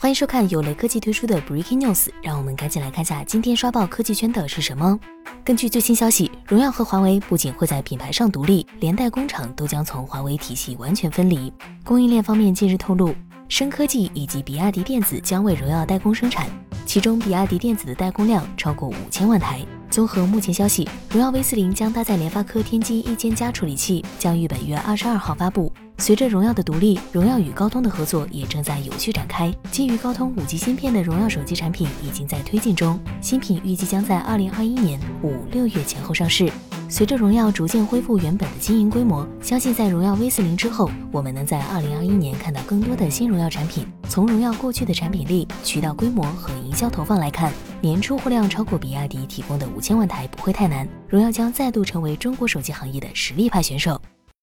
欢迎收看有雷科技推出的 Breaking News，让我们赶紧来看下今天刷爆科技圈的是什么。根据最新消息，荣耀和华为不仅会在品牌上独立，连带工厂都将从华为体系完全分离。供应链方面近日透露，深科技以及比亚迪电子将为荣耀代工生产，其中比亚迪电子的代工量超过五千万台。综合目前消息，荣耀 V 四零将搭载联发科天玑一千加处理器，将于本月二十二号发布。随着荣耀的独立，荣耀与高通的合作也正在有序展开。基于高通五 G 芯片的荣耀手机产品已经在推进中，新品预计将在二零二一年五六月前后上市。随着荣耀逐渐恢复原本的经营规模，相信在荣耀 V 四零之后，我们能在二零二一年看到更多的新荣耀产品。从荣耀过去的产品力、渠道规模和营销投放来看，年出货量超过比亚迪提供的五千万台不会太难。荣耀将再度成为中国手机行业的实力派选手。